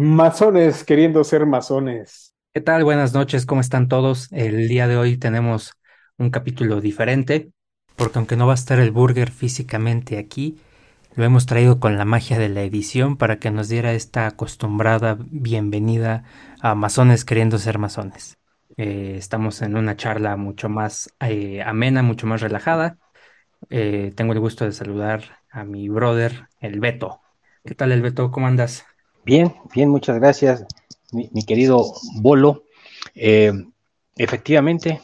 Masones queriendo ser masones. ¿Qué tal? Buenas noches, ¿cómo están todos? El día de hoy tenemos un capítulo diferente, porque aunque no va a estar el burger físicamente aquí, lo hemos traído con la magia de la edición para que nos diera esta acostumbrada bienvenida a masones queriendo ser masones. Eh, estamos en una charla mucho más eh, amena, mucho más relajada. Eh, tengo el gusto de saludar a mi brother, el Beto. ¿Qué tal, el Beto? ¿Cómo andas? Bien, bien, muchas gracias, mi, mi querido Bolo. Eh, efectivamente,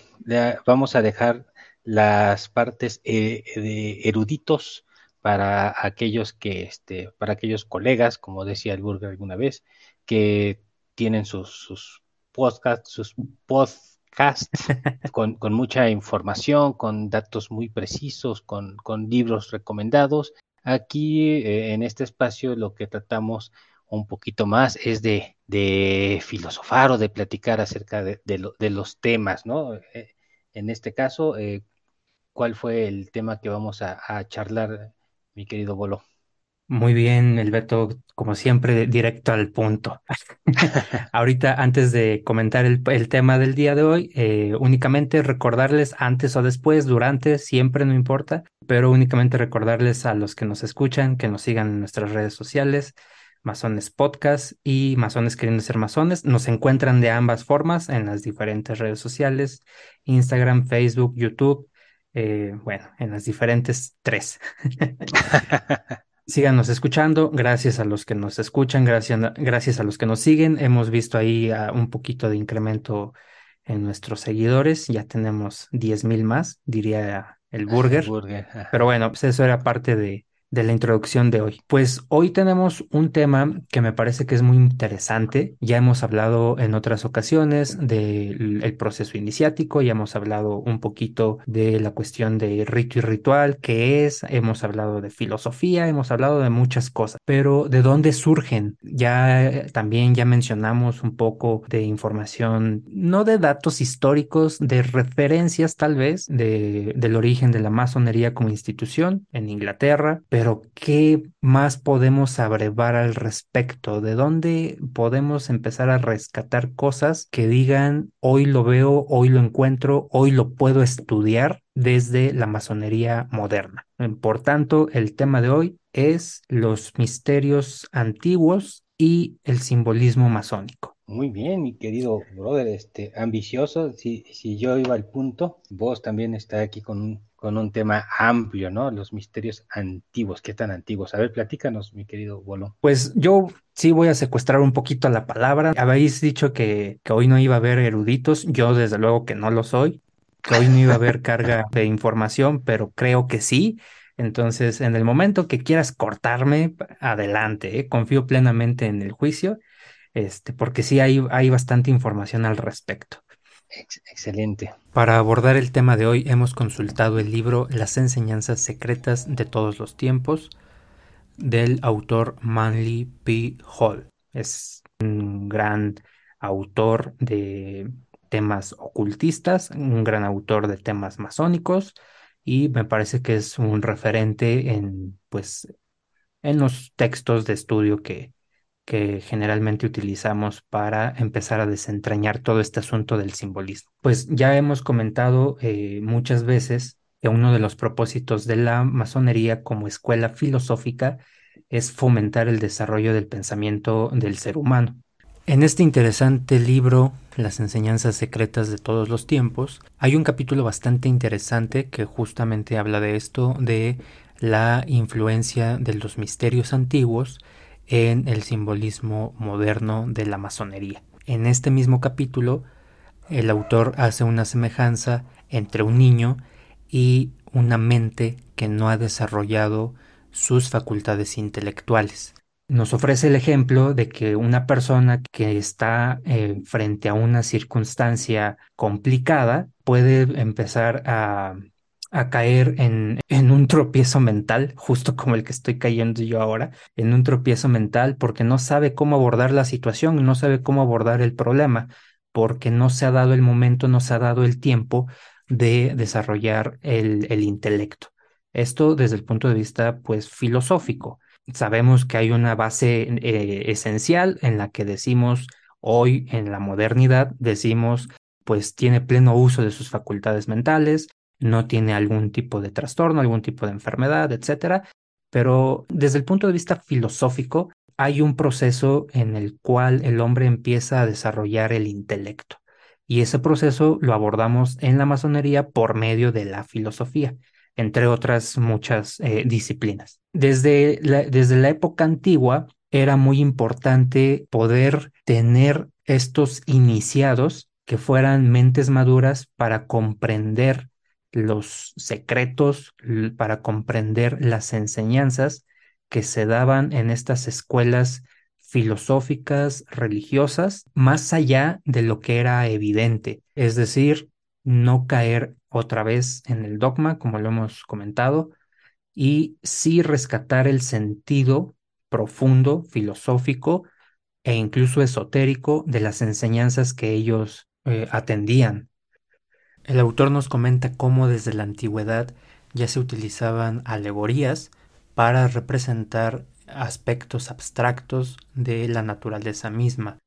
vamos a dejar las partes eh, de eruditos para aquellos que, este, para aquellos colegas, como decía el Burger alguna vez, que tienen sus, sus podcasts, sus podcasts con, con, mucha información, con datos muy precisos, con, con libros recomendados. Aquí eh, en este espacio lo que tratamos un poquito más es de, de filosofar o de platicar acerca de, de, lo, de los temas, ¿no? Eh, en este caso, eh, ¿cuál fue el tema que vamos a, a charlar, mi querido Bolo? Muy bien, Elberto, como siempre, directo al punto. Ahorita, antes de comentar el, el, tema del día de hoy, eh, únicamente recordarles antes o después, durante, siempre no importa, pero únicamente recordarles a los que nos escuchan que nos sigan en nuestras redes sociales, Masones Podcast y Masones Queriendo Ser Masones. Nos encuentran de ambas formas en las diferentes redes sociales, Instagram, Facebook, YouTube, eh, bueno, en las diferentes tres. Síganos escuchando, gracias a los que nos escuchan, gracias, gracias a los que nos siguen. Hemos visto ahí uh, un poquito de incremento en nuestros seguidores, ya tenemos 10 mil más, diría el burger. El burger. Pero bueno, pues eso era parte de, de la introducción de hoy. Pues hoy tenemos un tema que me parece que es muy interesante. Ya hemos hablado en otras ocasiones del proceso iniciático, ya hemos hablado un poquito de la cuestión de rito y ritual, qué es, hemos hablado de filosofía, hemos hablado de muchas cosas, pero ¿de dónde surgen? Ya también ya mencionamos un poco de información, no de datos históricos, de referencias tal vez de, del origen de la masonería como institución en Inglaterra, pero pero ¿qué más podemos abrevar al respecto? ¿De dónde podemos empezar a rescatar cosas que digan, hoy lo veo, hoy lo encuentro, hoy lo puedo estudiar desde la masonería moderna? Por tanto, el tema de hoy es los misterios antiguos y el simbolismo masónico. Muy bien, mi querido brother, este, ambicioso. Si, yo iba al punto, vos también está aquí con un, con un tema amplio, ¿no? Los misterios antiguos. ¿Qué tan antiguos? A ver, platícanos, mi querido Bolo. Pues yo sí voy a secuestrar un poquito la palabra. Habéis dicho que, que hoy no iba a haber eruditos. Yo, desde luego, que no lo soy. Que hoy no iba a haber carga de información, pero creo que sí. Entonces, en el momento que quieras cortarme, adelante. ¿eh? Confío plenamente en el juicio este, porque sí hay, hay bastante información al respecto. Excelente. Para abordar el tema de hoy hemos consultado el libro Las enseñanzas secretas de todos los tiempos del autor Manly P. Hall. Es un gran autor de temas ocultistas, un gran autor de temas masónicos y me parece que es un referente en pues en los textos de estudio que, que generalmente utilizamos para empezar a desentrañar todo este asunto del simbolismo. Pues ya hemos comentado eh, muchas veces que uno de los propósitos de la masonería como escuela filosófica es fomentar el desarrollo del pensamiento del ser humano. En este interesante libro, Las enseñanzas secretas de todos los tiempos, hay un capítulo bastante interesante que justamente habla de esto, de la influencia de los misterios antiguos en el simbolismo moderno de la masonería. En este mismo capítulo, el autor hace una semejanza entre un niño y una mente que no ha desarrollado sus facultades intelectuales. Nos ofrece el ejemplo de que una persona que está eh, frente a una circunstancia complicada puede empezar a a caer en, en un tropiezo mental, justo como el que estoy cayendo yo ahora, en un tropiezo mental porque no sabe cómo abordar la situación, no sabe cómo abordar el problema, porque no se ha dado el momento, no se ha dado el tiempo de desarrollar el, el intelecto. Esto desde el punto de vista, pues, filosófico. sabemos que hay una base eh, esencial en la que decimos hoy en la modernidad, decimos pues tiene pleno uso de sus facultades mentales, no tiene algún tipo de trastorno, algún tipo de enfermedad, etcétera. Pero desde el punto de vista filosófico, hay un proceso en el cual el hombre empieza a desarrollar el intelecto. Y ese proceso lo abordamos en la masonería por medio de la filosofía, entre otras muchas eh, disciplinas. Desde desde la época antigua era muy importante poder tener estos iniciados que fueran mentes maduras para comprender los secretos, para comprender las enseñanzas que se daban en estas escuelas filosóficas, religiosas, más allá de lo que era evidente, es decir, no caer otra vez en el dogma, como lo hemos comentado, y sí rescatar el sentido profundo, filosófico e incluso esotérico de las enseñanzas que ellos eh, atendían. El autor nos comenta cómo desde la antigüedad ya se utilizaban alegorías para representar aspectos abstractos de la naturaleza misma.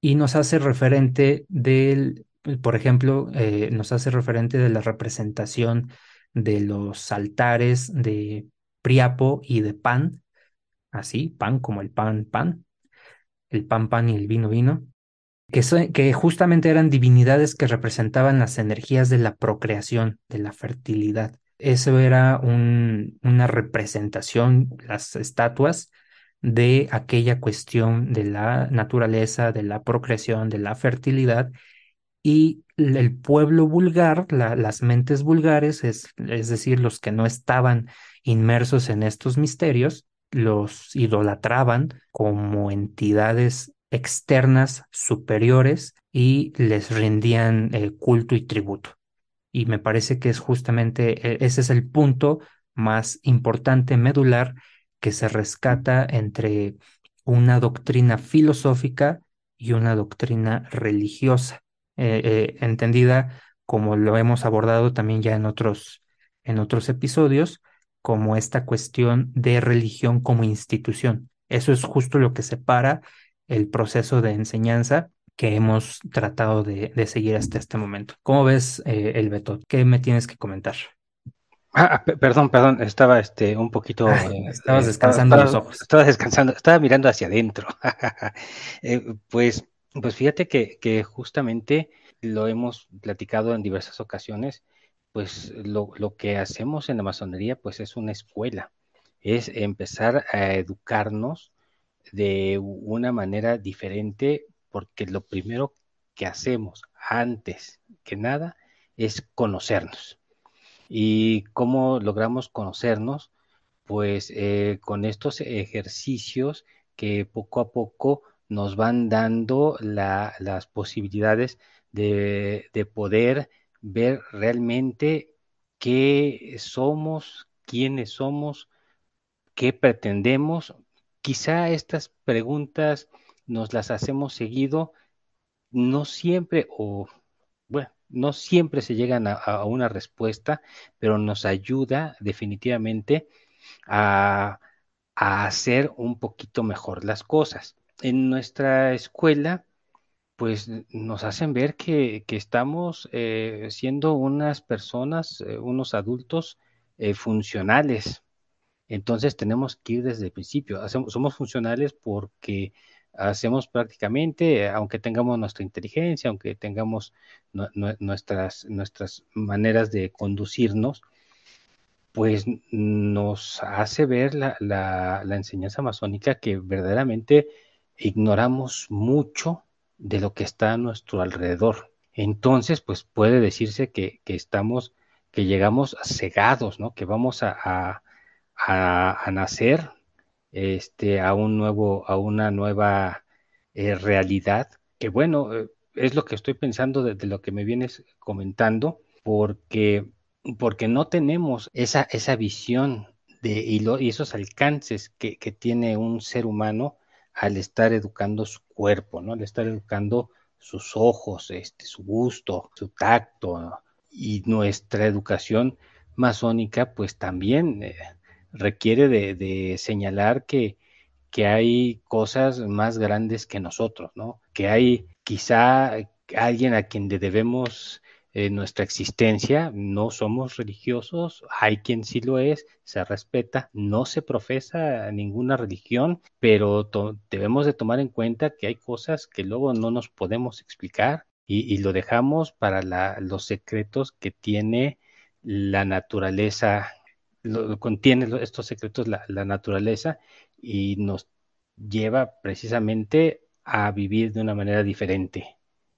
Y nos hace referente del, por ejemplo, eh, nos hace referente de la representación de los altares de Priapo y de Pan, así, pan como el pan, pan, el pan, pan y el vino, vino, que, justamente eran divinidades que representaban las energías de la procreación, de la fertilidad. Eso era una representación, las estatuas, de aquella cuestión de la naturaleza, de la procreación, de la fertilidad, y el pueblo vulgar, las mentes vulgares, es, es decir, los que no estaban inmersos en estos misterios, los idolatraban como entidades externas superiores y les rendían eh, culto y tributo. Y me parece que es justamente e, ese es el punto más importante, medular, que se rescata entre una doctrina filosófica y una doctrina religiosa, eh, eh, entendida como lo hemos abordado también ya en otros, en otros episodios, como esta cuestión de religión como institución. Eso es justo lo que separa el proceso de enseñanza que hemos tratado de, seguir hasta este momento. ¿Cómo ves eh, el veto? ¿Qué me tienes que comentar? Ah, perdón, perdón, estaba este un poquito. Eh, estabas descansando los ojos. Estaba descansando, estaba mirando hacia adentro. Eh, pues, pues fíjate que, que, justamente lo hemos platicado en diversas ocasiones. Pues lo, lo que hacemos en la masonería, pues es una escuela, es empezar a educarnos de una manera diferente porque lo primero que hacemos antes que nada es conocernos. ¿Y cómo logramos conocernos? Pues eh, con estos ejercicios que poco a poco nos van dando las posibilidades de, de poder ver realmente qué somos, quiénes somos, qué pretendemos Quizá estas preguntas nos las hacemos seguido, no siempre o bueno, no siempre se llegan a, una respuesta, pero nos ayuda definitivamente a, hacer un poquito mejor las cosas. En nuestra escuela, pues nos hacen ver que, estamos eh, siendo unas personas, eh, unos adultos eh, funcionales, entonces tenemos que ir desde el principio. somos funcionales porque hacemos prácticamente, aunque tengamos nuestra inteligencia, aunque tengamos nuestras, nuestras maneras de conducirnos, pues nos hace ver la, la, enseñanza masónica que verdaderamente ignoramos mucho de lo que está a nuestro alrededor. Entonces, pues puede decirse que, estamos, que llegamos cegados, ¿no? Que vamos a, nacer este, a un nuevo, a una nueva eh, realidad, que bueno, eh, es lo que estoy pensando desde lo que me vienes comentando, porque, porque no tenemos esa, esa visión de, y, esos alcances que, tiene un ser humano al estar educando su cuerpo, ¿no? Al estar educando sus ojos, este, su gusto, su tacto, y nuestra educación masónica, pues también eh, requiere de, señalar que, que hay cosas más grandes que nosotros, ¿no? Que hay quizá alguien a quien le debemos eh, nuestra existencia, no somos religiosos, hay quien sí lo es, se respeta, no se profesa ninguna religión, pero debemos de tomar en cuenta que hay cosas que luego no nos podemos explicar y, lo dejamos para los secretos que tiene la naturaleza, lo, contiene estos secretos la, naturaleza y nos lleva precisamente a vivir de una manera diferente.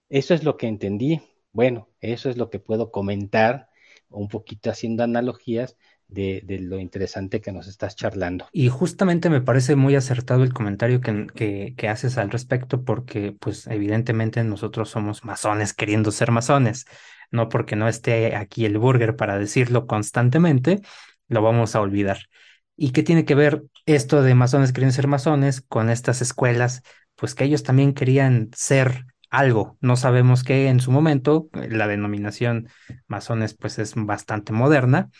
Eso es lo que entendí bueno, eso es lo que puedo comentar, un poquito haciendo analogías de, lo interesante que nos estás charlando. Y justamente me parece muy acertado el comentario que, que, haces al respecto, porque pues evidentemente nosotros somos masones queriendo ser masones, no porque no esté aquí el burger para decirlo constantemente, lo vamos a olvidar. ¿Y qué tiene que ver esto de masones queriendo ser masones con estas escuelas? Pues que ellos también querían ser algo, no sabemos qué en su momento, la denominación masones pues es bastante moderna,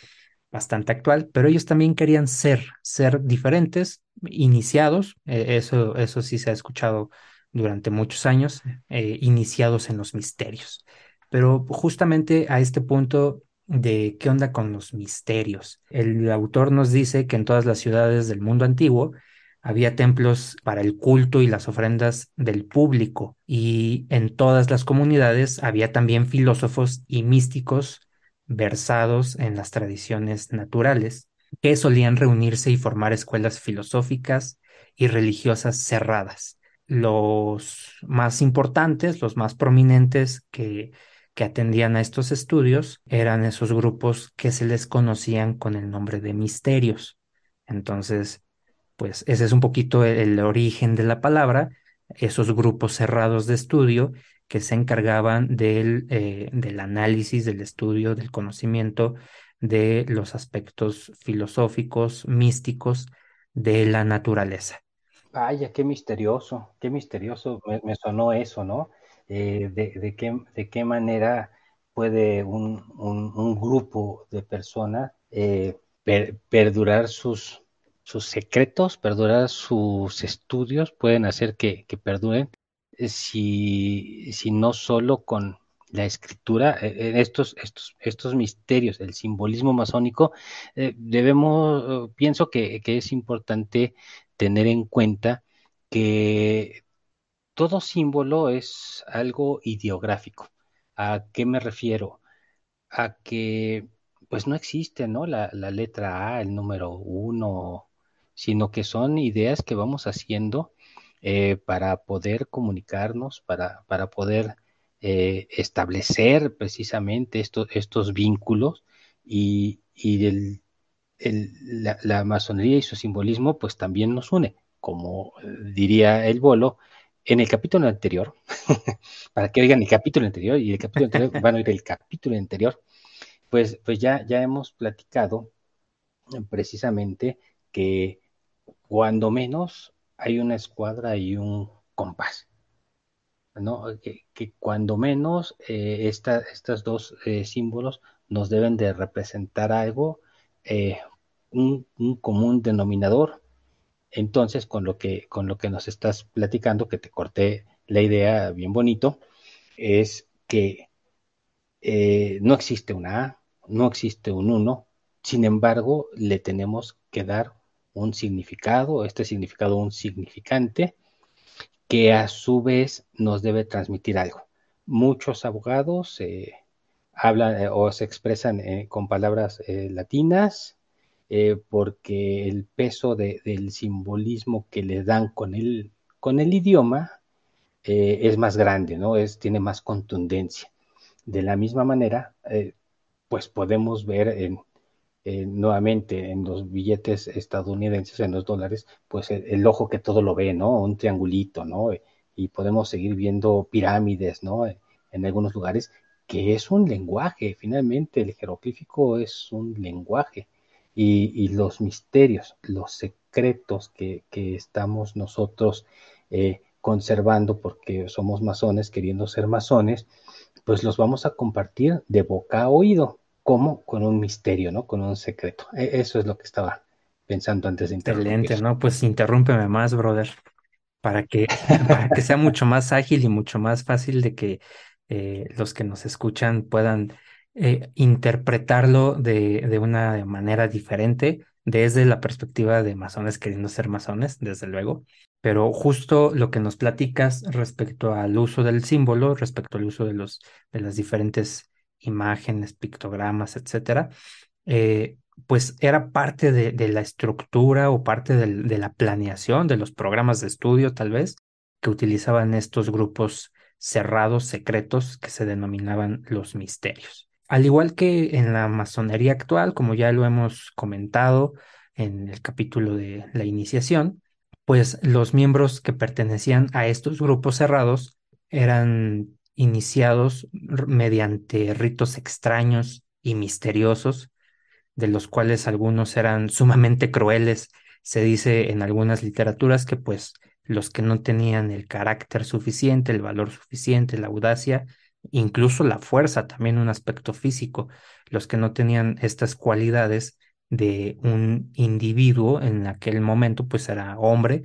bastante actual, pero ellos también querían ser, ser diferentes, iniciados, eh, eso, eso sí se ha escuchado durante muchos años, eh, iniciados en los misterios. Pero justamente a este punto de qué onda con los misterios. El autor nos dice que en todas las ciudades del mundo antiguo había templos para el culto y las ofrendas del público y en todas las comunidades había también filósofos y místicos versados en las tradiciones naturales que solían reunirse y formar escuelas filosóficas y religiosas cerradas. Los más importantes, los más prominentes que, que atendían a estos estudios eran esos grupos que se les conocían con el nombre de misterios. Entonces, pues ese es un poquito el, origen de la palabra, esos grupos cerrados de estudio que se encargaban del, eh, del análisis, del estudio, del conocimiento de los aspectos filosóficos, místicos de la naturaleza. Vaya, qué misterioso, qué misterioso me, sonó eso, ¿no? Eh, de, qué, de qué manera puede un, grupo de personas eh, perdurar sus, sus secretos, perdurar sus estudios, pueden hacer que, perduren eh, si, si, no solo con la escritura, estos, estos, estos misterios, el simbolismo masónico, debemos, pienso que, que es importante tener en cuenta que todo símbolo es algo ideográfico. ¿A qué me refiero? A que pues no existe, ¿no? La, letra A, el número uno, sino que son ideas que vamos haciendo eh, para poder comunicarnos, para, para poder eh, establecer precisamente estos vínculos y, y la, la, masonería y su simbolismo pues también nos une, como diría el bolo en el capítulo anterior, para que oigan el capítulo anterior y el capítulo anterior van a oír el capítulo anterior, pues, pues ya, ya hemos platicado precisamente que cuando menos hay una escuadra y un compás. ¿no? Que, cuando menos eh, estos dos eh, símbolos nos deben de representar algo, eh, un, común denominador. Entonces, con lo, que, con lo que nos estás platicando, que te corté la idea bien bonito, es que no existe una A, no existe un 1, sin embargo, le tenemos que dar un significado, este significado un significante, que a su vez nos debe transmitir algo. Muchos abogados eh, hablan eh, o se expresan eh, con palabras latinas porque el peso del simbolismo que le dan con el, con el idioma es más grande, ¿no? Es, tiene más contundencia. De la misma manera, pues podemos ver en, eh, nuevamente en los billetes estadounidenses, en los dólares, pues el, ojo que todo lo ve, ¿no? Un triangulito, ¿no? Y podemos seguir viendo pirámides, ¿no? En algunos lugares, que es un lenguaje, finalmente el jeroglífico es un lenguaje. Y, los misterios, los secretos que, estamos nosotros eh, conservando porque somos masones, queriendo ser masones, pues los vamos a compartir de boca a oído, como con un misterio, ¿no? Con un secreto. E, eso es lo que estaba pensando antes de Excelente, interrumpir. ¿no? Pues interrúmpeme más, brother, para que, para que sea mucho más ágil y mucho más fácil de que eh, los que nos escuchan puedan eh, interpretarlo de, de una manera diferente desde la perspectiva de masones queriendo ser masones, desde luego. Pero justo lo que nos platicas respecto al uso del símbolo, respecto al uso de los, de las diferentes imágenes, pictogramas, etcétera, eh, pues era parte de, de la estructura o parte del- de la planeación de los programas de estudio, tal vez, que utilizaban estos grupos cerrados, secretos, que se denominaban los misterios. Al igual que en la masonería actual, como ya lo hemos comentado en el capítulo de la iniciación, pues los miembros que pertenecían a estos grupos cerrados eran iniciados mediante ritos extraños y misteriosos de los cuales algunos eran sumamente crueles. Se dice en algunas literaturas que pues los que no tenían el carácter suficiente, el valor suficiente, la audacia, incluso la fuerza, también un aspecto físico, los que no tenían estas cualidades de un individuo en aquel momento, pues era hombre,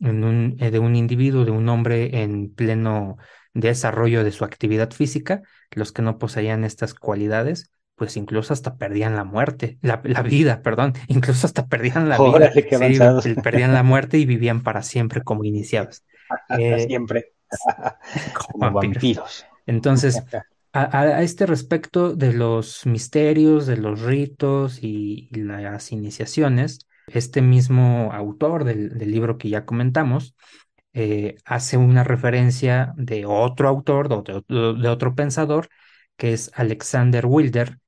en un, eh, de un individuo, de un hombre en pleno desarrollo de su actividad física, los que no poseían estas cualidades, pues incluso hasta perdían la muerte, la, la vida, perdón, incluso hasta perdían la vida, qué avanzados. perdían la muerte y vivían para siempre como iniciados, eh, Siempre como como vampiros. vampiros. Entonces, a, este respecto de los misterios, de los ritos y, y las iniciaciones, este mismo autor del, del libro que ya comentamos eh, hace una referencia de otro autor, de otro, de otro pensador, que es Alexander Wilder,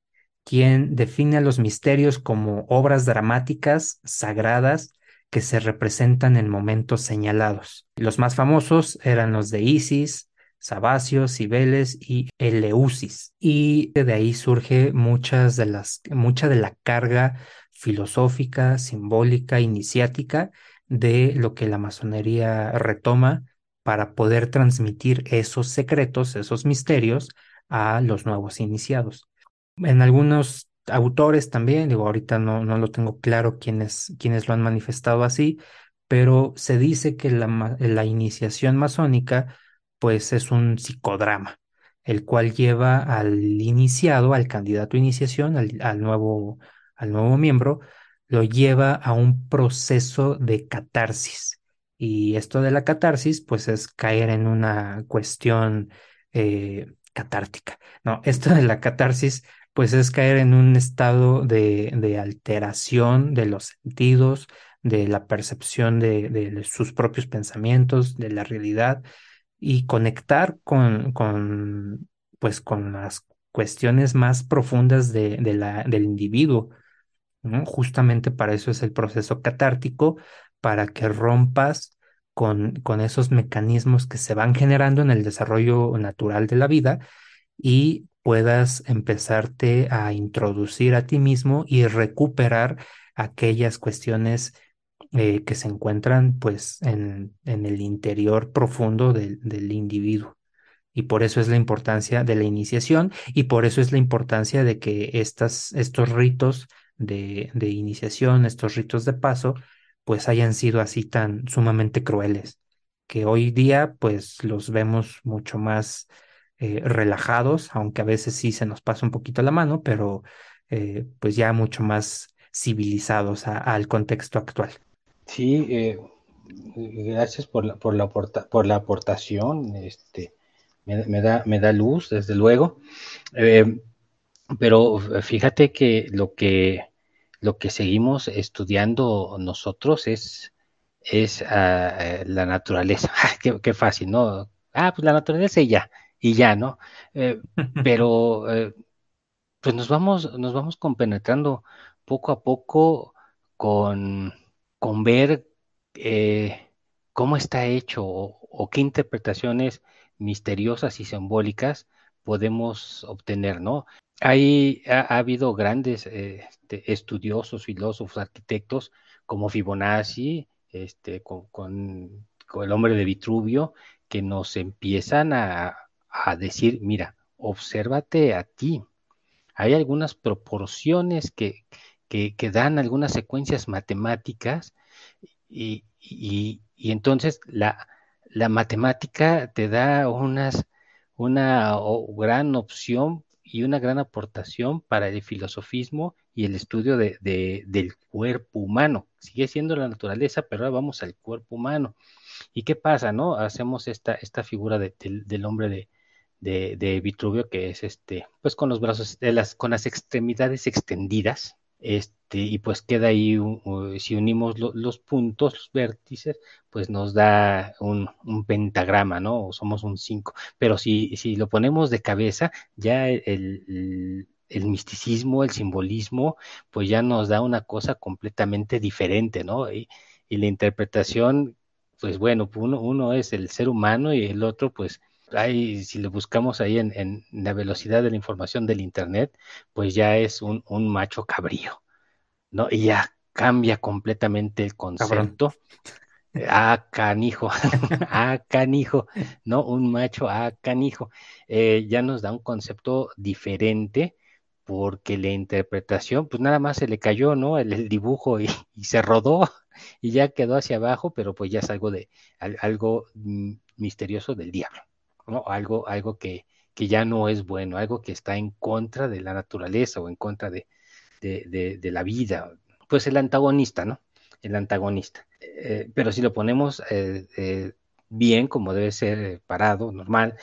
quien define a los misterios como obras dramáticas, sagradas, que se representan en momentos señalados. Los más famosos eran los de Isis, Sabacio, Cibeles y Eleusis. Y de ahí surge muchas de las, mucha de la carga filosófica, simbólica, iniciática de lo que la masonería retoma para poder transmitir esos secretos, esos misterios a los nuevos iniciados. En algunos autores también, digo, ahorita no, no lo tengo claro quiénes, quiénes lo han manifestado así, pero se dice que la, la iniciación masónica pues es un psicodrama, el cual lleva al iniciado, al candidato a iniciación, al, al nuevo, al nuevo miembro, lo lleva a un proceso de catarsis. Y esto de la catarsis pues es caer en una cuestión eh, catártica. No, esto de la catarsis pues es caer en un estado de, de alteración de los sentidos, de la percepción de, de sus propios pensamientos, de la realidad y conectar con, con, pues, con las cuestiones más profundas de, de la, del individuo. Justamente para eso es el proceso catártico, para que rompas con, con esos mecanismos que se van generando en el desarrollo natural de la vida y puedas empezarte a introducir a ti mismo y recuperar aquellas cuestiones eh, que se encuentran pues en, en el interior profundo del, del individuo. Y por eso es la importancia de la iniciación y por eso es la importancia de que estas, estos ritos de, de iniciación, estos ritos de paso, pues hayan sido así tan sumamente crueles, que hoy día pues los vemos mucho más eh, relajados, aunque a veces sí se nos pasa un poquito la mano, pero eh, pues ya mucho más civilizados al contexto actual. Sí, eh, gracias por la, por la, aporta- por la aportación. Este, me, me da, me da luz, desde luego. Eh, pero fíjate que lo que lo que seguimos estudiando nosotros es, es uh, la naturaleza. qué, qué, fácil, ¿no? Ah, pues la naturaleza y ya, y ya, ¿no? Eh, pero eh, pues nos vamos, nos vamos compenetrando poco a poco con, con ver eh, cómo está hecho o, qué interpretaciones misteriosas y simbólicas podemos obtener, ¿no? Hay, ha, ha habido grandes eh, estudiosos, filósofos, arquitectos como Fibonacci, este, con, con, con, el hombre de Vitruvio, que nos empiezan a, a decir, mira, obsérvate a ti, hay algunas proporciones que, que, dan algunas secuencias matemáticas y, y, entonces la, la, matemática te da unas, una gran opción y una gran aportación para el filosofismo y el estudio de, de, del cuerpo humano. Sigue siendo la naturaleza, pero ahora vamos al cuerpo humano. ¿Y qué pasa, no? Hacemos esta, esta figura de, del hombre de, de, de, Vitruvio, que es este, pues con los brazos, de las, con las extremidades extendidas, este, y pues queda ahí, si unimos lo, los puntos, los vértices, pues nos da un, pentagrama, ¿no? O somos un 5. Pero si, si lo ponemos de cabeza, ya el, el, el, misticismo, el simbolismo, pues ya nos da una cosa completamente diferente, ¿no? Y, y la interpretación, pues bueno, uno, uno es el ser humano y el otro, pues ahí, si lo buscamos ahí en, en, la velocidad de la información del Internet, pues ya es un, un macho cabrío, ¿no? Y ya cambia completamente el concepto. Ah, canijo, ah, canijo, ¿no? Un macho, ah, canijo. Eh, ya nos da un concepto diferente porque la interpretación, pues nada más se le cayó, ¿no? El, el dibujo y, y, se rodó y ya quedó hacia abajo, pero pues ya es algo de algo misterioso del diablo. Algo, algo que, que, ya no es bueno, algo que está en contra de la naturaleza o en contra de, de, de, de la vida. Pues el antagonista, ¿no? El antagonista. Eh, pero si lo ponemos eh, eh, bien, como debe ser parado, normal,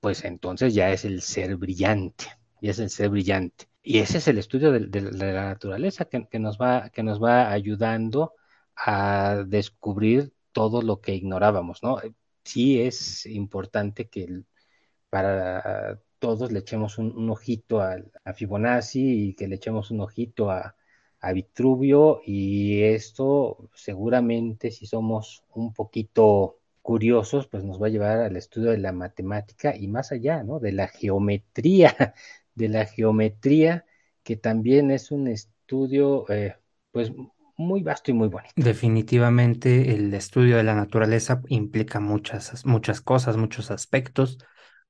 pues entonces ya es el ser brillante, ya es el ser brillante. Y ese es el estudio de, de la naturaleza que, que, nos va, que nos va ayudando a descubrir todo lo que ignorábamos, ¿no? Sí es importante que para todos le echemos un, ojito a, Fibonacci y que le echemos un ojito a, a, Vitruvio y esto seguramente si somos un poquito curiosos pues nos va a llevar al estudio de la matemática y más allá, ¿no? De la geometría, de la geometría que también es un estudio eh, pues muy vasto y muy bonito. Definitivamente el estudio de la naturaleza implica muchas, muchas cosas, muchos aspectos.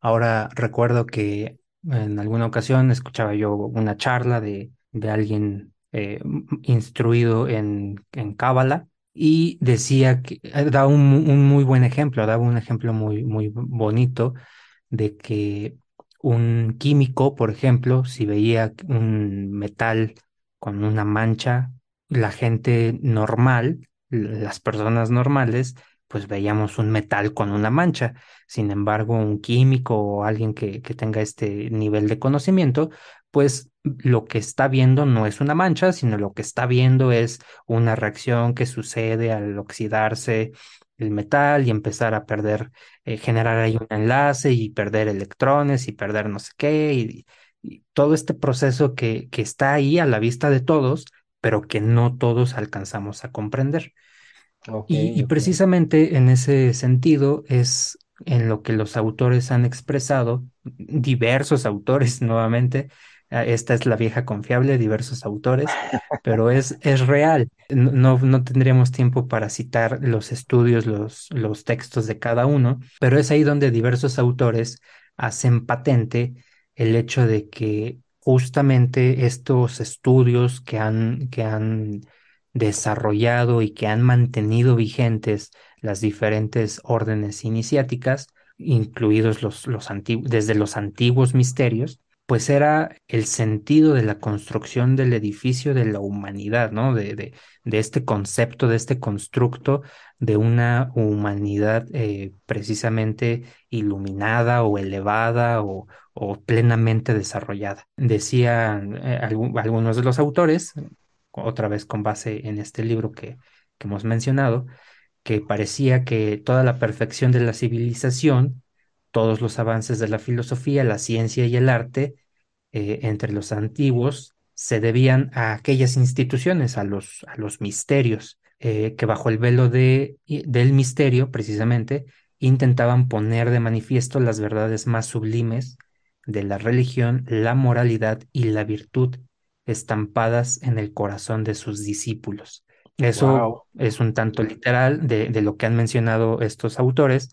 Ahora recuerdo que en alguna ocasión escuchaba yo una charla de, de alguien eh, instruido en, en y decía que eh, da un, un, muy buen ejemplo, daba un ejemplo muy, muy bonito de que un químico, por ejemplo, si veía un metal con una mancha la gente normal, las personas normales, pues veíamos un metal con una mancha. Sin embargo, un químico o alguien que, que, tenga este nivel de conocimiento, pues lo que está viendo no es una mancha, sino lo que está viendo es una reacción que sucede al oxidarse el metal y empezar a perder, eh, generar ahí un enlace y perder electrones y perder no sé qué, y, y todo este proceso que, que está ahí a la vista de todos, pero que no todos alcanzamos a comprender. Okay, y, y okay. precisamente en ese sentido es en lo que los autores han expresado, diversos autores nuevamente, esta es la vieja confiable, diversos autores, pero es, es real. No, no tendríamos tiempo para citar los estudios, los, los textos de cada uno, pero es ahí donde diversos autores hacen patente el hecho de que justamente estos estudios que han, que han desarrollado y que han mantenido vigentes las diferentes órdenes iniciáticas, incluidos los, los desde los antiguos misterios, pues era el sentido de la construcción del edificio de la humanidad, ¿no? De, de, de este concepto, de este constructo de una humanidad eh, precisamente iluminada o elevada o, plenamente desarrollada. Decían eh, algunos de los autores, otra vez con base en este libro que hemos mencionado, que parecía que toda la perfección de la civilización, todos los avances de la filosofía, la ciencia y el arte eh, entre los antiguos se debían a aquellas instituciones, a los, a los misterios, eh, que bajo el velo de, del misterio, precisamente, intentaban poner de manifiesto las verdades más sublimes de la religión, la moralidad y la virtud estampadas en el corazón de sus discípulos. Eso wow. es un tanto literal de, de, lo que han mencionado estos autores,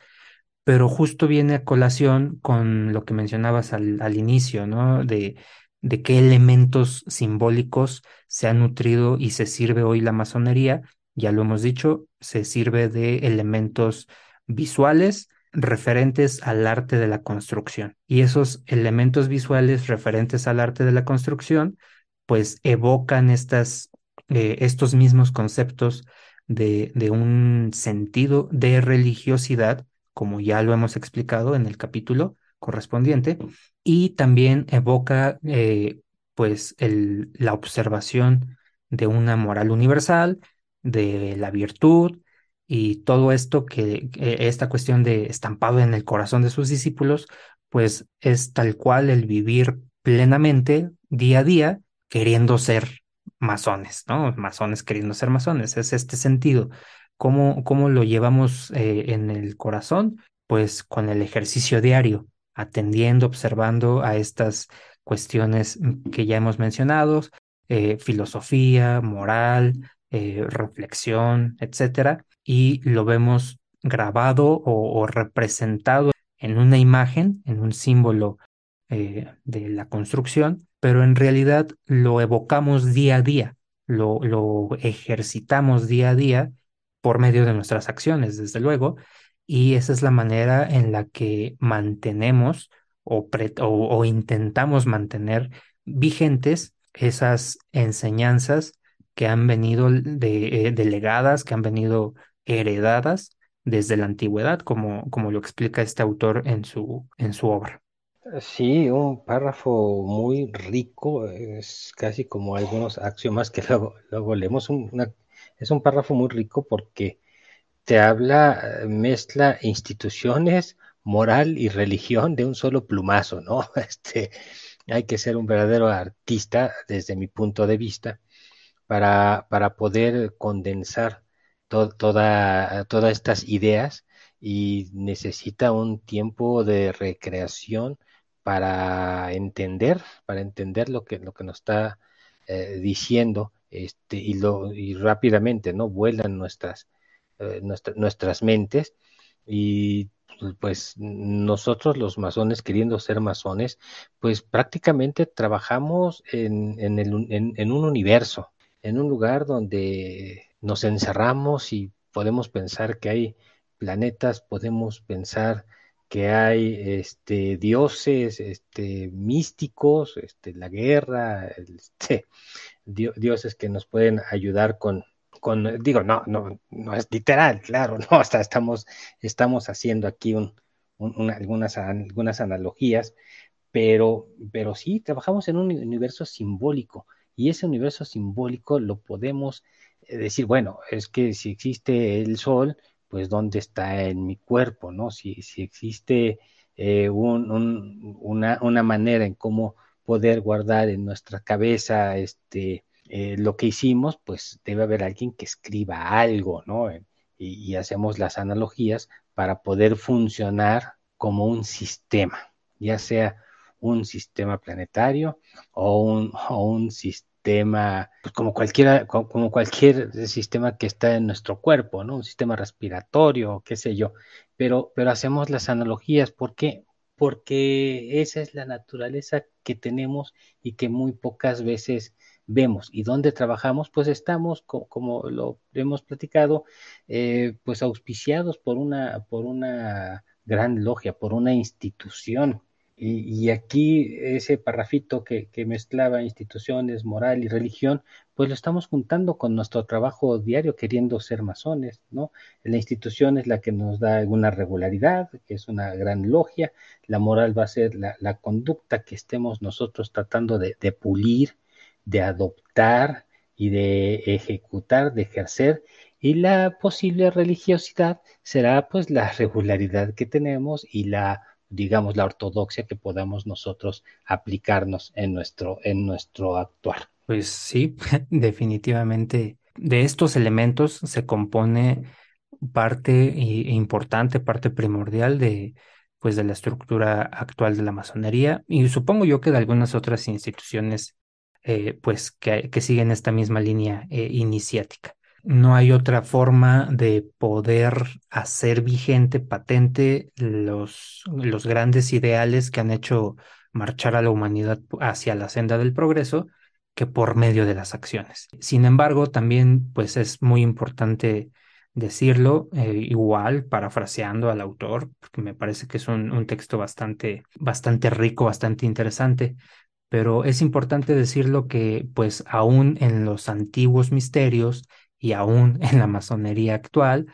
pero justo viene a colación con lo que mencionabas al, al inicio, ¿no? De de qué elementos simbólicos se ha nutrido y se sirve hoy la masonería. Ya lo hemos dicho, se sirve de elementos visuales referentes al arte de la construcción. Y esos elementos visuales referentes al arte de la construcción, pues evocan estas, eh, estos mismos conceptos de, de un sentido de religiosidad, como ya lo hemos explicado en el capítulo correspondiente, y también evoca eh, pues la observación de una moral universal, de la virtud y todo esto que esta cuestión de estampado en el corazón de sus discípulos, pues es tal cual el vivir plenamente día a día queriendo ser masones, ¿no? Masones queriendo ser masones, es este sentido. ¿Cómo, cómo lo llevamos eh, en el corazón? Pues con el ejercicio diario, atendiendo, observando a estas cuestiones que ya hemos mencionado, eh, filosofía, moral, eh, reflexión, etcétera, y lo vemos grabado o, representado en una imagen, en un símbolo de la construcción, pero en realidad lo evocamos día a día, lo ejercitamos día a día por medio de nuestras acciones, desde luego, y esa es la manera en la que mantenemos o, intentamos mantener vigentes esas enseñanzas que han venido de, eh, delegadas, que han venido heredadas desde la antigüedad, como, como lo explica este autor en su, en su obra. Sí, un párrafo muy rico, es casi como algunos axiomas que luego, luego leemos. Una, es un párrafo muy rico porque te habla, mezcla instituciones, moral y religión de un solo plumazo, ¿no? Este, hay que ser un verdadero artista desde mi punto de vista para, para poder condensar to, toda, todas estas ideas y necesita un tiempo de recreación para entender, para entender lo que, lo que nos está eh, diciendo este, y, y rápidamente, ¿no? Vuelan nuestras, eh, nuestra, nuestras mentes y pues nosotros los masones, queriendo ser masones, pues prácticamente trabajamos en, en, en un universo, en un lugar donde nos encerramos y podemos pensar que hay planetas, podemos pensar que hay este, dioses este, místicos, este, la guerra, este, dioses que nos pueden ayudar con, con digo, no, no, no es literal, claro, no, hasta estamos, estamos haciendo aquí un, un, una, algunas, algunas analogías, pero, pero sí, trabajamos en un universo simbólico y ese universo simbólico lo podemos eh, decir, bueno, es que si existe el sol, pues dónde está en mi cuerpo, ¿no? Si, si existe eh, un, un, una, una, manera en cómo poder guardar en nuestra cabeza este, eh, lo que hicimos, pues debe haber alguien que escriba algo, ¿no? Y, y hacemos las analogías para poder funcionar como un sistema, ya sea un sistema planetario o un, o un pues como, cualquiera, como cualquier sistema que está en nuestro cuerpo, ¿no? Un sistema respiratorio, qué sé yo. Pero, pero hacemos las analogías, ¿por qué? Porque esa es la naturaleza que tenemos y que muy pocas veces vemos. ¿Y dónde trabajamos? Pues estamos, como, como lo hemos platicado, eh, pues auspiciados por una, por una gran logia, por una institución y, aquí ese parrafito que, mezclaba instituciones, moral y religión, pues lo estamos juntando con nuestro trabajo diario queriendo ser masones, ¿no? La institución es la que nos da alguna regularidad, que es una gran logia, la moral va a ser la, la conducta que estemos nosotros tratando de, de pulir, de adoptar y de ejecutar, de ejercer, y la posible religiosidad será pues la regularidad que tenemos y la digamos, la ortodoxia que podamos nosotros aplicarnos en nuestro, en nuestro actuar. Pues sí, definitivamente de estos elementos se compone parte importante, parte primordial de pues de la estructura actual de la masonería y supongo yo que de algunas otras instituciones eh, pues que, que, siguen esta misma línea eh, iniciática no hay otra forma de poder hacer vigente, patente los, los grandes ideales que han hecho marchar a la humanidad hacia la senda del progreso que por medio de las acciones. Sin embargo, también pues es muy importante decirlo, eh, igual parafraseando al autor, porque me parece que es un, un texto bastante, bastante rico, bastante interesante, pero es importante decirlo que pues aún en los antiguos misterios y aún en la masonería actual,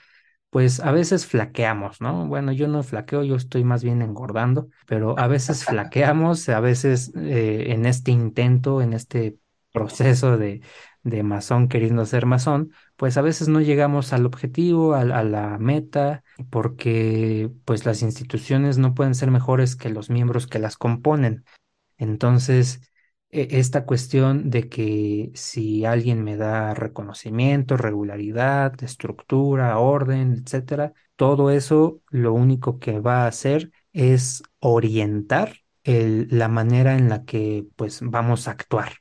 pues a veces flaqueamos, ¿no? Bueno, yo no flaqueo, yo estoy más bien engordando, pero a veces flaqueamos, a veces eh, en este intento, en este proceso de, de masón queriendo ser masón, pues a veces no llegamos al objetivo, a, a la meta, porque pues las instituciones no pueden ser mejores que los miembros que las componen. Entonces, esta cuestión de que si alguien me da reconocimiento, regularidad, estructura, orden, etcétera, todo eso lo único que va a hacer es orientar la manera en la que pues vamos a actuar.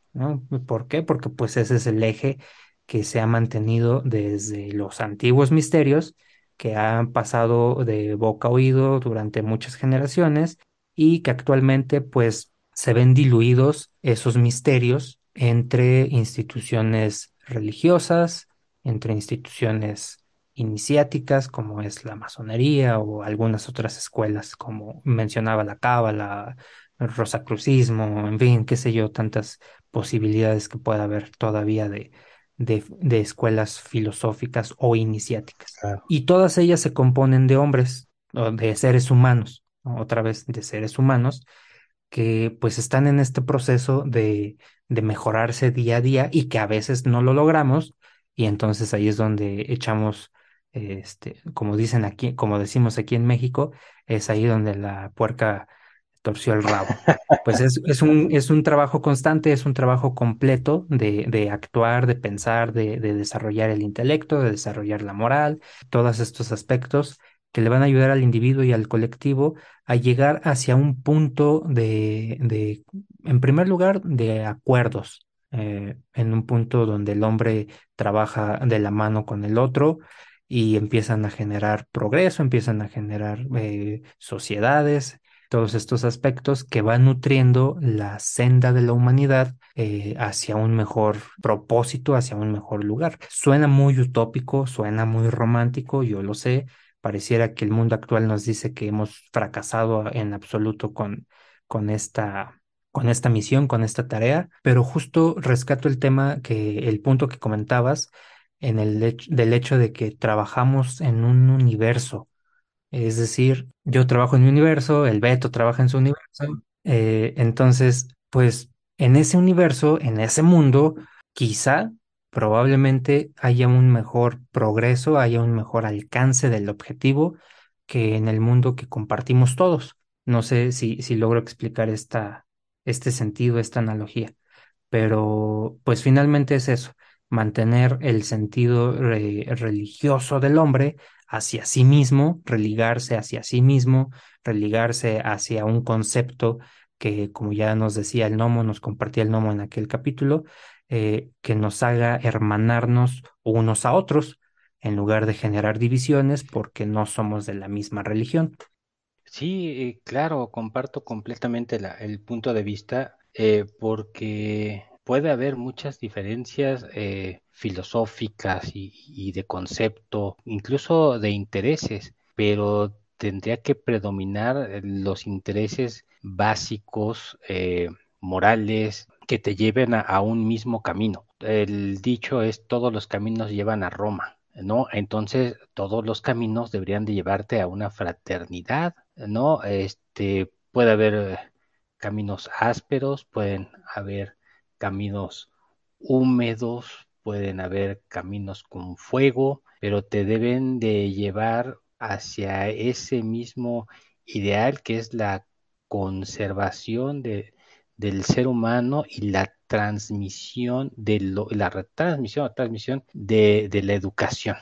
¿Por qué? Porque pues ese es el eje que se ha mantenido desde los antiguos misterios que han pasado de boca a oído durante muchas generaciones y que actualmente pues se ven diluidos esos misterios entre instituciones religiosas, entre instituciones iniciáticas como es la masonería o algunas otras escuelas como mencionaba la cábala, el rosacrucismo, en fin, qué sé yo, tantas posibilidades que pueda haber todavía de, de, de escuelas filosóficas o iniciáticas. Claro. Y todas ellas se componen de hombres, o de seres humanos, ¿no? otra vez de seres humanos que pues están en este proceso de, de mejorarse día a día y que a veces no lo logramos y entonces ahí es donde echamos, este, como dicen aquí, como decimos aquí en México, es ahí donde la puerca torció el rabo. Pues es, es un, es un trabajo constante, es un trabajo completo de, de actuar, de pensar, de, de desarrollar el intelecto, de desarrollar la moral, todos estos aspectos que le van a ayudar al individuo y al colectivo a llegar hacia un punto de, de en primer lugar, de acuerdos, eh, en un punto donde el hombre trabaja de la mano con el otro y empiezan a generar progreso, empiezan a generar eh, sociedades, todos estos aspectos que van nutriendo la senda de la humanidad eh, hacia un mejor propósito, hacia un mejor lugar. Suena muy utópico, suena muy romántico, yo lo sé, pareciera que el mundo actual nos dice que hemos fracasado en absoluto con, con esta con esta misión, con esta tarea, pero justo rescato el tema que el punto que comentabas en el hecho, del hecho de que trabajamos en un universo, es decir, yo trabajo en mi universo, el Beto trabaja en su universo, eh, entonces, pues en ese universo, en ese mundo, quizá probablemente haya un mejor progreso, haya un mejor alcance del objetivo que en el mundo que compartimos todos. No sé si, si logro explicar esta, este sentido, esta analogía, pero pues finalmente es eso, mantener el sentido re- religioso del hombre hacia sí mismo, religarse hacia sí mismo, religarse hacia un concepto que, como ya nos decía el gnomo, nos compartía el gnomo en aquel capítulo, eh, que nos haga hermanarnos unos a otros en lugar de generar divisiones porque no somos de la misma religión. Sí, eh, claro, comparto completamente la- el punto de vista eh, porque puede haber muchas diferencias eh, filosóficas y, y de concepto, incluso de intereses, pero tendría que predominar los intereses básicos, morales, que te lleven a, a un mismo camino. El dicho es todos los caminos llevan a Roma. ¿no? Entonces, todos los caminos deberían de llevarte a una fraternidad, ¿no? Este, puede haber caminos ásperos, pueden haber caminos húmedos, pueden haber caminos con fuego, pero te deben de llevar hacia ese mismo ideal que es la conservación de, del ser humano y la transmisión de lo, la retransmisión o transmisión de, de la educación,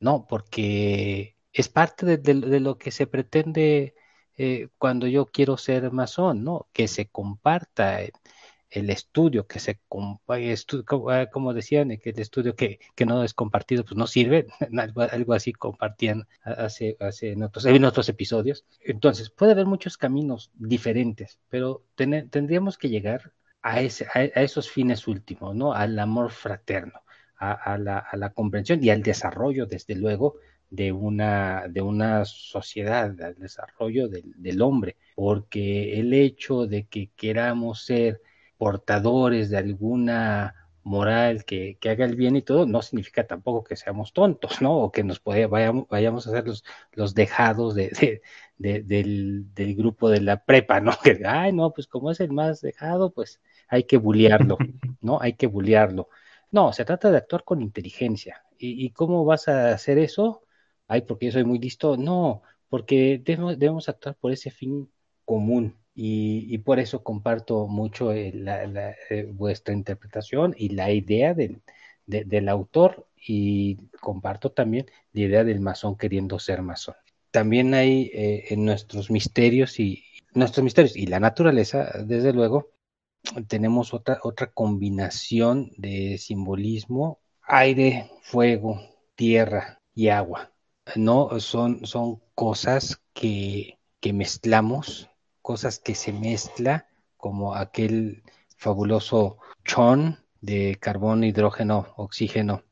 ¿no? Porque es parte de, lo que se pretende eh, cuando yo quiero ser masón, ¿no? Que se comparta. El estudio que se, ah, como decían, que el estudio que, que no es compartido, pues no sirve, algo así compartían hace, hace en, otros, otros episodios. Entonces, puede haber muchos caminos diferentes, pero tendríamos que llegar a, ese, a, esos fines últimos, ¿no? Al amor fraterno, a, la, a la comprensión y al desarrollo, desde luego, de una, de una sociedad, al desarrollo del, del, hombre, porque el hecho de que queramos ser portadores de alguna moral que, que, haga el bien y todo, no significa tampoco que seamos tontos, ¿no? O que nos puede, vayamos, vayamos a ser los, los dejados de, de, de, del, del, grupo de la prepa, ¿no? Que, ay, no, pues como es el más dejado, pues hay que bullearlo, ¿no? Hay que bullearlo. No, se trata de actuar con inteligencia. ¿Y, y cómo vas a hacer eso? ay, porque yo soy muy listo. No, porque debemos, debemos actuar por ese fin común. Y, por eso comparto mucho eh, la, eh, vuestra interpretación y la idea del, de, del autor y comparto también la idea del masón queriendo ser masón. También hay eh, en nuestros misterios y nuestros misterios y la naturaleza, desde luego, tenemos otra, otra combinación de simbolismo, aire, fuego, tierra y agua no son, son cosas que, que mezclamos, cosas que se mezcla, como aquel fabuloso chon de carbón, hidrógeno, oxígeno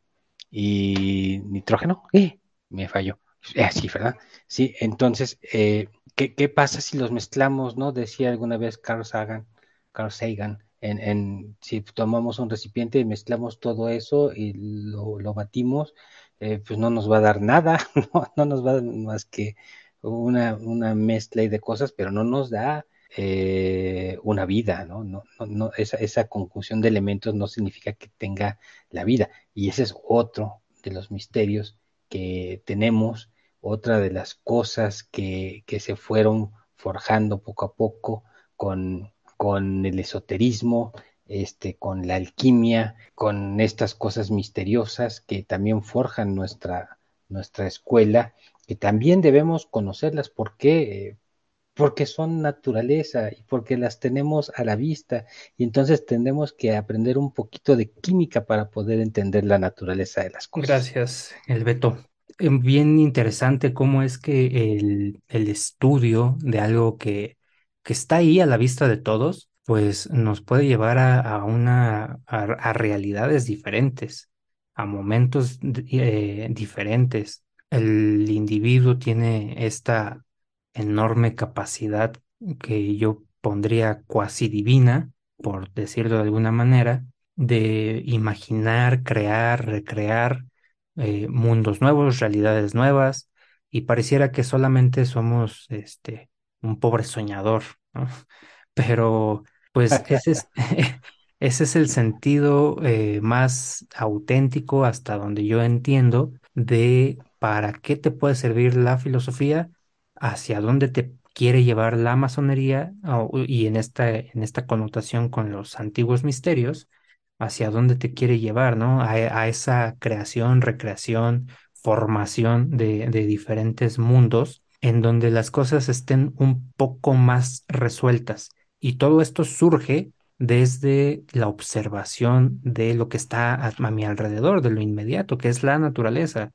y nitrógeno. ¡Eh! Me falló. Eh, sí, ¿verdad? Sí, entonces, eh, ¿qué, ¿qué, pasa si los mezclamos, no? Decía alguna vez Carl Sagan, Carl Sagan, en, en si tomamos un recipiente y mezclamos todo eso y lo, lo batimos, pues no nos va a dar nada, no, no, nos va a dar más que una, una mezcla de cosas, pero no nos da eh, una vida, ¿no? No, no, esa, esa, conjunción de elementos no significa que tenga la vida. Y ese es otro de los misterios que tenemos, otra de las cosas que, que se fueron forjando poco a poco con, con el esoterismo, este, con la alquimia, con estas cosas misteriosas que también forjan nuestra, nuestra escuela, que también debemos conocerlas. ¿Por qué? Porque son naturaleza y porque las tenemos a la vista y entonces tendremos que aprender un poquito de química para poder entender la naturaleza de las cosas. Gracias, Elbeto. Bien interesante cómo es que el, el estudio de algo que, que está ahí a la vista de todos, pues nos puede llevar a, a una, a, realidades diferentes, a momentos eh, diferentes. El individuo tiene esta enorme capacidad que yo pondría cuasi divina, por decirlo de alguna manera, de imaginar, crear, recrear eh, mundos nuevos, realidades nuevas, y pareciera que solamente somos este, un pobre soñador, ¿no? Pero pues ese es, ese es el sentido eh, más auténtico hasta donde yo entiendo de para qué te puede servir la filosofía, hacia dónde te quiere llevar la masonería y en esta, en esta connotación con los antiguos misterios, hacia dónde te quiere llevar, ¿no? A, esa creación, recreación, formación de, diferentes mundos en donde las cosas estén un poco más resueltas y todo esto surge desde la observación de lo que está a, mi alrededor, de lo inmediato, que es la naturaleza.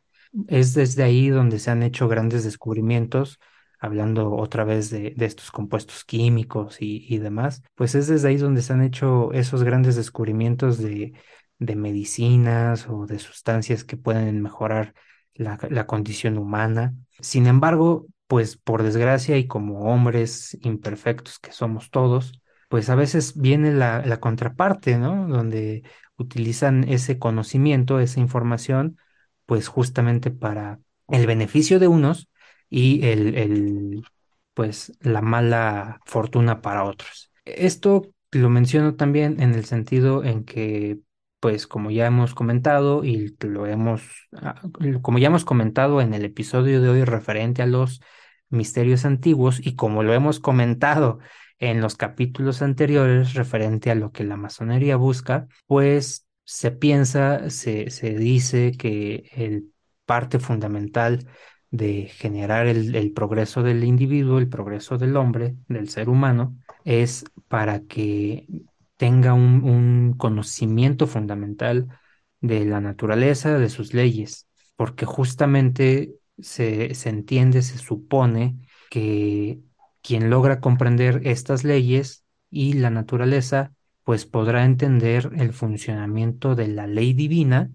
Es desde ahí donde se han hecho grandes descubrimientos, hablando otra vez de, de estos compuestos químicos y, y, demás, pues es desde ahí donde se han hecho esos grandes descubrimientos de, de medicinas o de sustancias que pueden mejorar la, la condición humana. Sin embargo, pues por desgracia y como hombres imperfectos que somos todos, pues a veces viene la, la contraparte, ¿no? Donde utilizan ese conocimiento, esa información, pues justamente para el beneficio de unos y el, el pues la mala fortuna para otros. Esto lo menciono también en el sentido en que pues como ya hemos comentado y lo hemos, como ya hemos comentado en el episodio de hoy referente a los misterios antiguos y como lo hemos comentado en los capítulos anteriores referente a lo que la masonería busca, pues se piensa, se, se dice que el parte fundamental de generar el, el, progreso del individuo, el progreso del hombre, del ser humano, es para que tenga un, conocimiento fundamental de la naturaleza, de sus leyes, porque justamente se, se entiende, se supone que quien logra comprender estas leyes y la naturaleza, pues podrá entender el funcionamiento de la ley divina,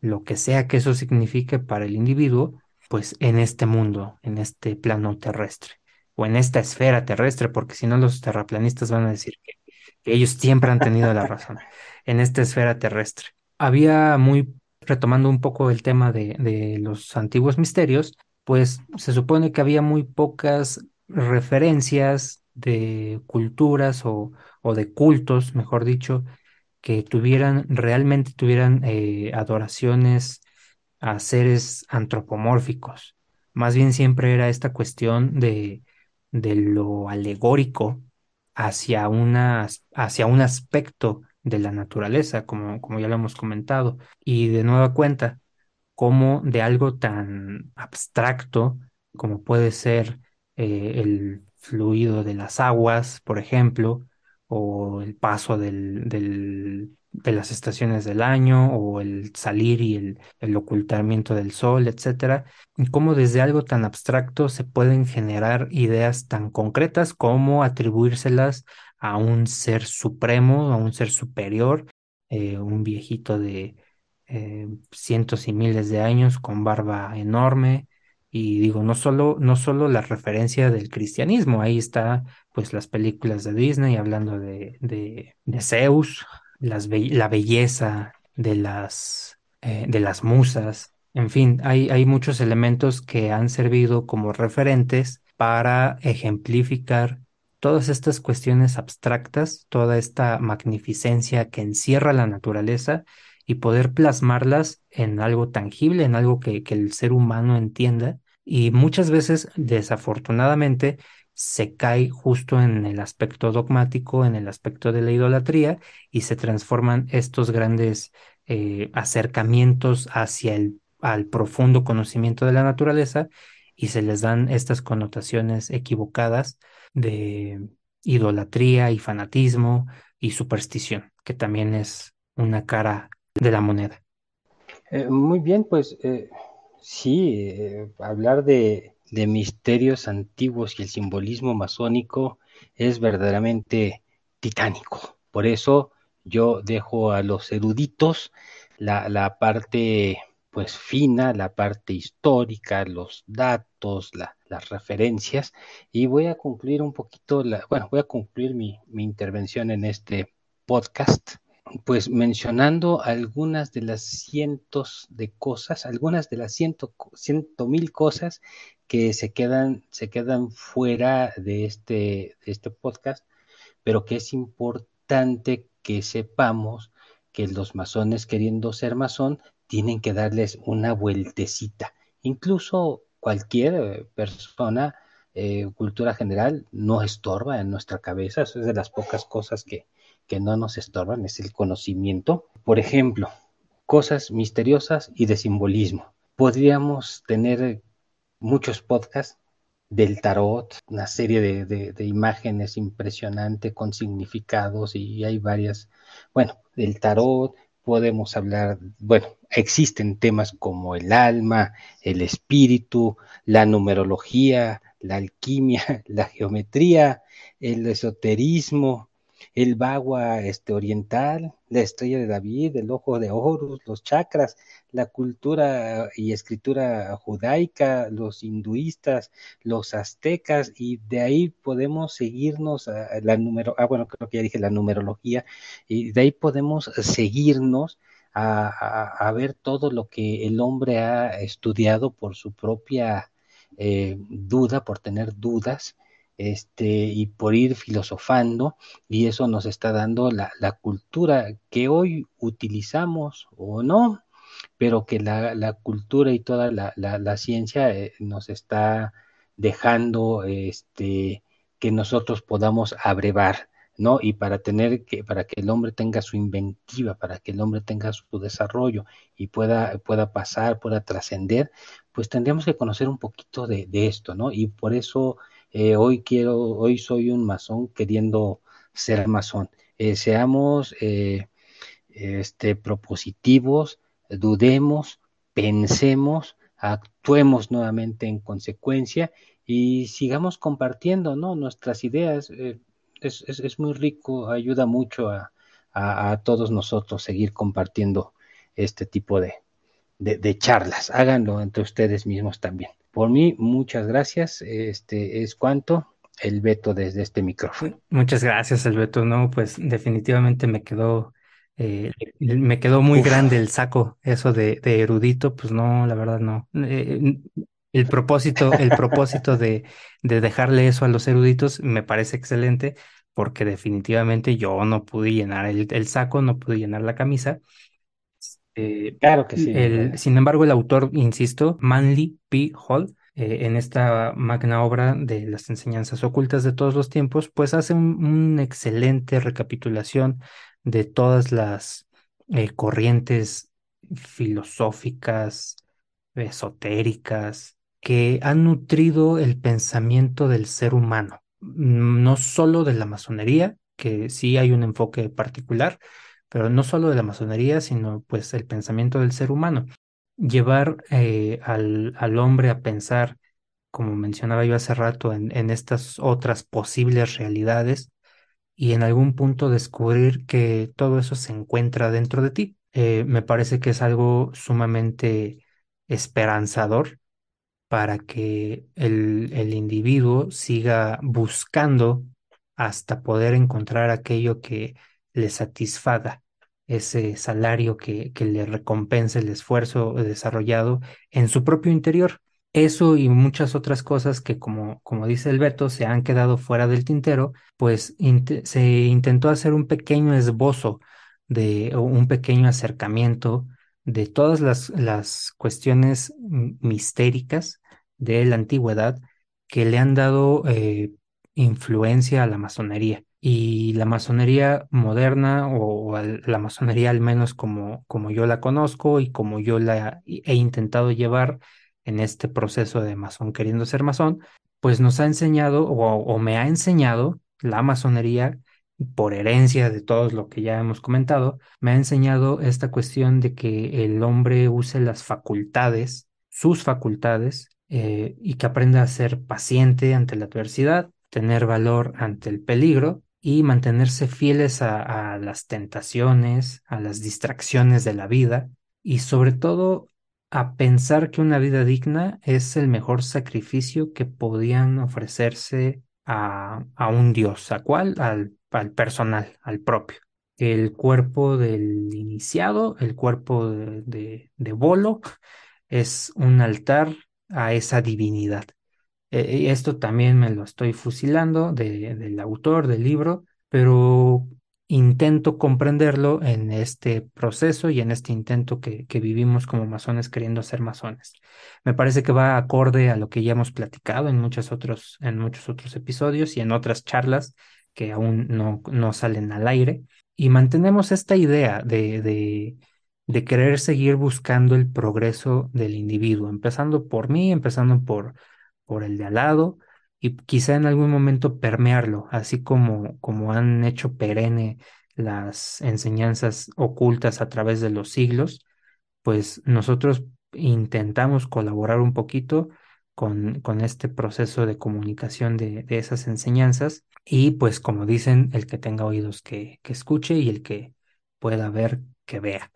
lo que sea que eso signifique para el individuo, pues en este mundo, en este plano terrestre o en esta esfera terrestre, porque si no los terraplanistas van a decir que, ellos siempre han tenido la razón, en esta esfera terrestre. Había muy, retomando un poco el tema de, los antiguos misterios, pues se supone que había muy pocas referencias de culturas o, o de cultos, mejor dicho, que tuvieran, realmente tuvieran eh, adoraciones a seres antropomórficos. Más bien siempre era esta cuestión de, de lo alegórico hacia, una, hacia un aspecto de la naturaleza, como, como ya lo hemos comentado. Y de nueva cuenta, como de algo tan abstracto como puede ser eh, el fluido de las aguas, por ejemplo, o el paso del, del, de las estaciones del año, o el salir y el, el ocultamiento del sol, etcétera, y cómo desde algo tan abstracto se pueden generar ideas tan concretas como atribuírselas a un ser supremo, a un ser superior, eh, un viejito de eh, cientos y miles de años con barba enorme, y digo, no solo, no solo la referencia del cristianismo, ahí está pues las películas de Disney hablando de, de, Zeus, las la belleza de las, eh, de las musas, en fin, hay, hay muchos elementos que han servido como referentes para ejemplificar todas estas cuestiones abstractas, toda esta magnificencia que encierra la naturaleza y poder plasmarlas en algo tangible, en algo que, que el ser humano entienda. Y muchas veces, desafortunadamente, se cae justo en el aspecto dogmático, en el aspecto de la idolatría, y se transforman estos grandes eh, acercamientos hacia el al profundo conocimiento de la naturaleza y se les dan estas connotaciones equivocadas de idolatría y fanatismo y superstición, que también es una cara de la moneda. Eh, muy bien, pues eh, sí, eh, hablar de, de, misterios antiguos y el simbolismo masónico es verdaderamente titánico. Por eso yo dejo a los eruditos la, la parte pues fina, la parte histórica, los datos, las referencias, y voy a concluir un poquito, la, bueno, voy a concluir mi, mi intervención en este podcast pues mencionando algunas de las cientos de cosas, algunas de las ciento, ciento mil cosas que se quedan, se quedan fuera de este, de este podcast, pero que es importante que sepamos que los masones queriendo ser masón tienen que darles una vueltecita. Incluso cualquier persona, eh, cultura general, no estorba en nuestra cabeza, eso es de las pocas cosas que, que no nos estorban es el conocimiento. Por ejemplo, cosas misteriosas y de simbolismo. Podríamos tener muchos podcasts del tarot, una serie de, de, imágenes impresionante con significados y hay varias. Bueno, del tarot podemos hablar, bueno, existen temas como el alma, el espíritu, la numerología, la alquimia, la geometría, el esoterismo, el bagua este, oriental, la estrella de David, el ojo de Horus, los chakras, la cultura y escritura judaica, los hinduistas, los aztecas, y de ahí podemos seguirnos a la número, ah, bueno, creo que ya dije la numerología, y de ahí podemos seguirnos a, ver todo lo que el hombre ha estudiado por su propia eh, duda, por tener dudas, este, y por ir filosofando, y eso nos está dando la, la cultura que hoy utilizamos o no, pero que la, la cultura y toda la, la ciencia eh, nos está dejando este, que nosotros podamos abrevar, ¿no? Y para tener que, para que el hombre tenga su inventiva, para que el hombre tenga su desarrollo y pueda, pueda pasar, pueda trascender, pues tendríamos que conocer un poquito de, de esto, ¿no? Y por eso eh, hoy quiero, hoy soy un masón queriendo ser masón. eh, seamos eh, este, propositivos, dudemos, pensemos, actuemos nuevamente en consecuencia y sigamos compartiendo ¿no? nuestras ideas. Es, es, es, muy rico, ayuda mucho a, a, a, todos nosotros seguir compartiendo este tipo de, de, de, charlas. Háganlo entre ustedes mismos también. Por mí, muchas gracias. Este es cuanto el veto desde este micrófono. Muchas gracias, el veto. No, pues definitivamente me quedó eh, me quedó muy Uf. grande el saco, eso de, de, erudito, pues no, la verdad no. Eh, el propósito, el propósito de, de, dejarle eso a los eruditos me parece excelente, porque definitivamente yo no pude llenar el, el saco, no pude llenar la camisa. Eh, claro que sí. El, sin embargo, el autor, insisto, Manly P. Hall, eh, en esta magna obra de las enseñanzas ocultas de todos los tiempos, pues hace un, una excelente recapitulación de todas las eh, corrientes filosóficas, esotéricas, que han nutrido el pensamiento del ser humano, no solo de la masonería, que sí hay un enfoque particular, pero no solo de la masonería, sino pues el pensamiento del ser humano. Llevar eh, al, al, hombre a pensar, como mencionaba yo hace rato, en, en estas otras posibles realidades, y en algún punto descubrir que todo eso se encuentra dentro de ti. Eh, me parece que es algo sumamente esperanzador para que el, el, individuo siga buscando hasta poder encontrar aquello que le satisfaga, ese salario que, que le recompense el esfuerzo desarrollado en su propio interior. Eso y muchas otras cosas que, como, como dice el Beto, se han quedado fuera del tintero, pues se intentó hacer un pequeño esbozo de un pequeño acercamiento de todas las, las cuestiones mistéricas de la antigüedad que le han dado eh, influencia a la masonería. Y la masonería moderna, o, la masonería al menos como, como yo la conozco y como yo la he intentado llevar, en este proceso de masón queriendo ser masón, pues nos ha enseñado o, o, me ha enseñado la masonería por herencia de todo lo que ya hemos comentado, me ha enseñado esta cuestión de que el hombre use las facultades, sus facultades, eh, y que aprenda a ser paciente ante la adversidad, tener valor ante el peligro y mantenerse fieles a, las tentaciones, a las distracciones de la vida y sobre todo a pensar que una vida digna es el mejor sacrificio que podían ofrecerse a, a un dios. ¿A cuál? Al, al, personal, al propio. El cuerpo del iniciado, el cuerpo de, de, de Bolo, es un altar a esa divinidad. Eh, esto también me lo estoy fusilando de, del autor del libro, pero intento comprenderlo en este proceso y en este intento que, que, vivimos como masones queriendo ser masones. Me parece que va acorde a lo que ya hemos platicado en muchos otros, en muchos otros episodios y en otras charlas que aún no, no salen al aire. Y mantenemos esta idea de, de, de querer seguir buscando el progreso del individuo, empezando por mí, empezando por, por el de al lado, y quizá en algún momento permearlo, así como, como han hecho perenne las enseñanzas ocultas a través de los siglos, pues nosotros intentamos colaborar un poquito con, con este proceso de comunicación de, de, esas enseñanzas y pues como dicen, el que tenga oídos que, que escuche y el que pueda ver que vea.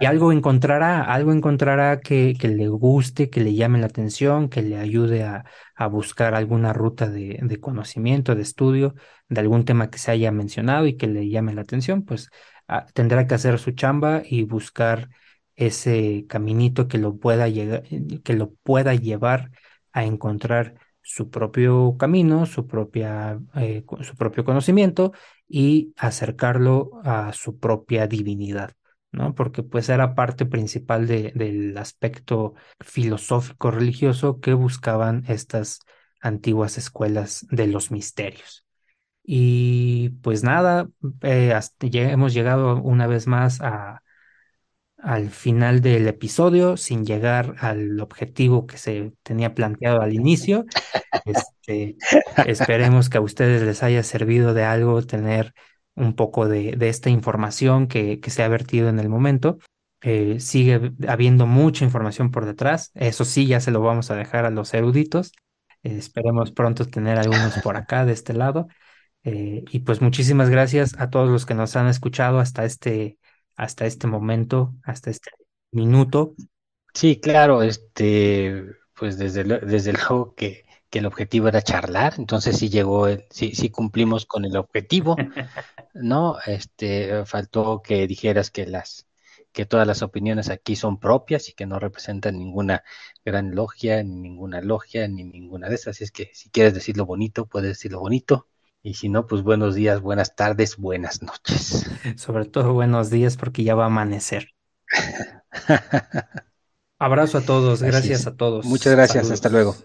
y algo encontrará, algo encontrará que, que, le guste, que le llame la atención, que le ayude a, a buscar alguna ruta de, de, conocimiento, de estudio, de algún tema que se haya mencionado y que le llame la atención, pues a, tendrá que hacer su chamba y buscar ese caminito que lo pueda llegar, que lo pueda llevar a encontrar su propio camino, su, propia, eh, su propio conocimiento y acercarlo a su propia divinidad, ¿no? Porque pues era parte principal de, del aspecto filosófico religioso que buscaban estas antiguas escuelas de los misterios. Y pues nada, eh, hasta ya hemos llegado una vez más a, al final del episodio sin llegar al objetivo que se tenía planteado al inicio. Este, esperemos que a ustedes les haya servido de algo tener un poco de, de esta información que, que, se ha vertido en el momento. Eh, sigue habiendo mucha información por detrás. Eso sí, ya se lo vamos a dejar a los eruditos. Eh, esperemos pronto tener algunos por acá de este lado. Eh, y pues muchísimas gracias a todos los que nos han escuchado hasta este, hasta este momento, hasta este minuto. Sí, claro, este, pues desde, desde luego que, que el objetivo era charlar, entonces sí llegó, el, sí, sí cumplimos con el objetivo, ¿no? Este, faltó que dijeras que las, que todas las opiniones aquí son propias y que no representan ninguna gran logia, ni ninguna logia, ni ninguna de esas. Así es que si quieres decirlo bonito, puedes decirlo bonito. Y si no, pues buenos días, buenas tardes, buenas noches. Sobre todo buenos días porque ya va a amanecer. Abrazo a todos, gracias a todos. Muchas gracias, Saludos. hasta luego.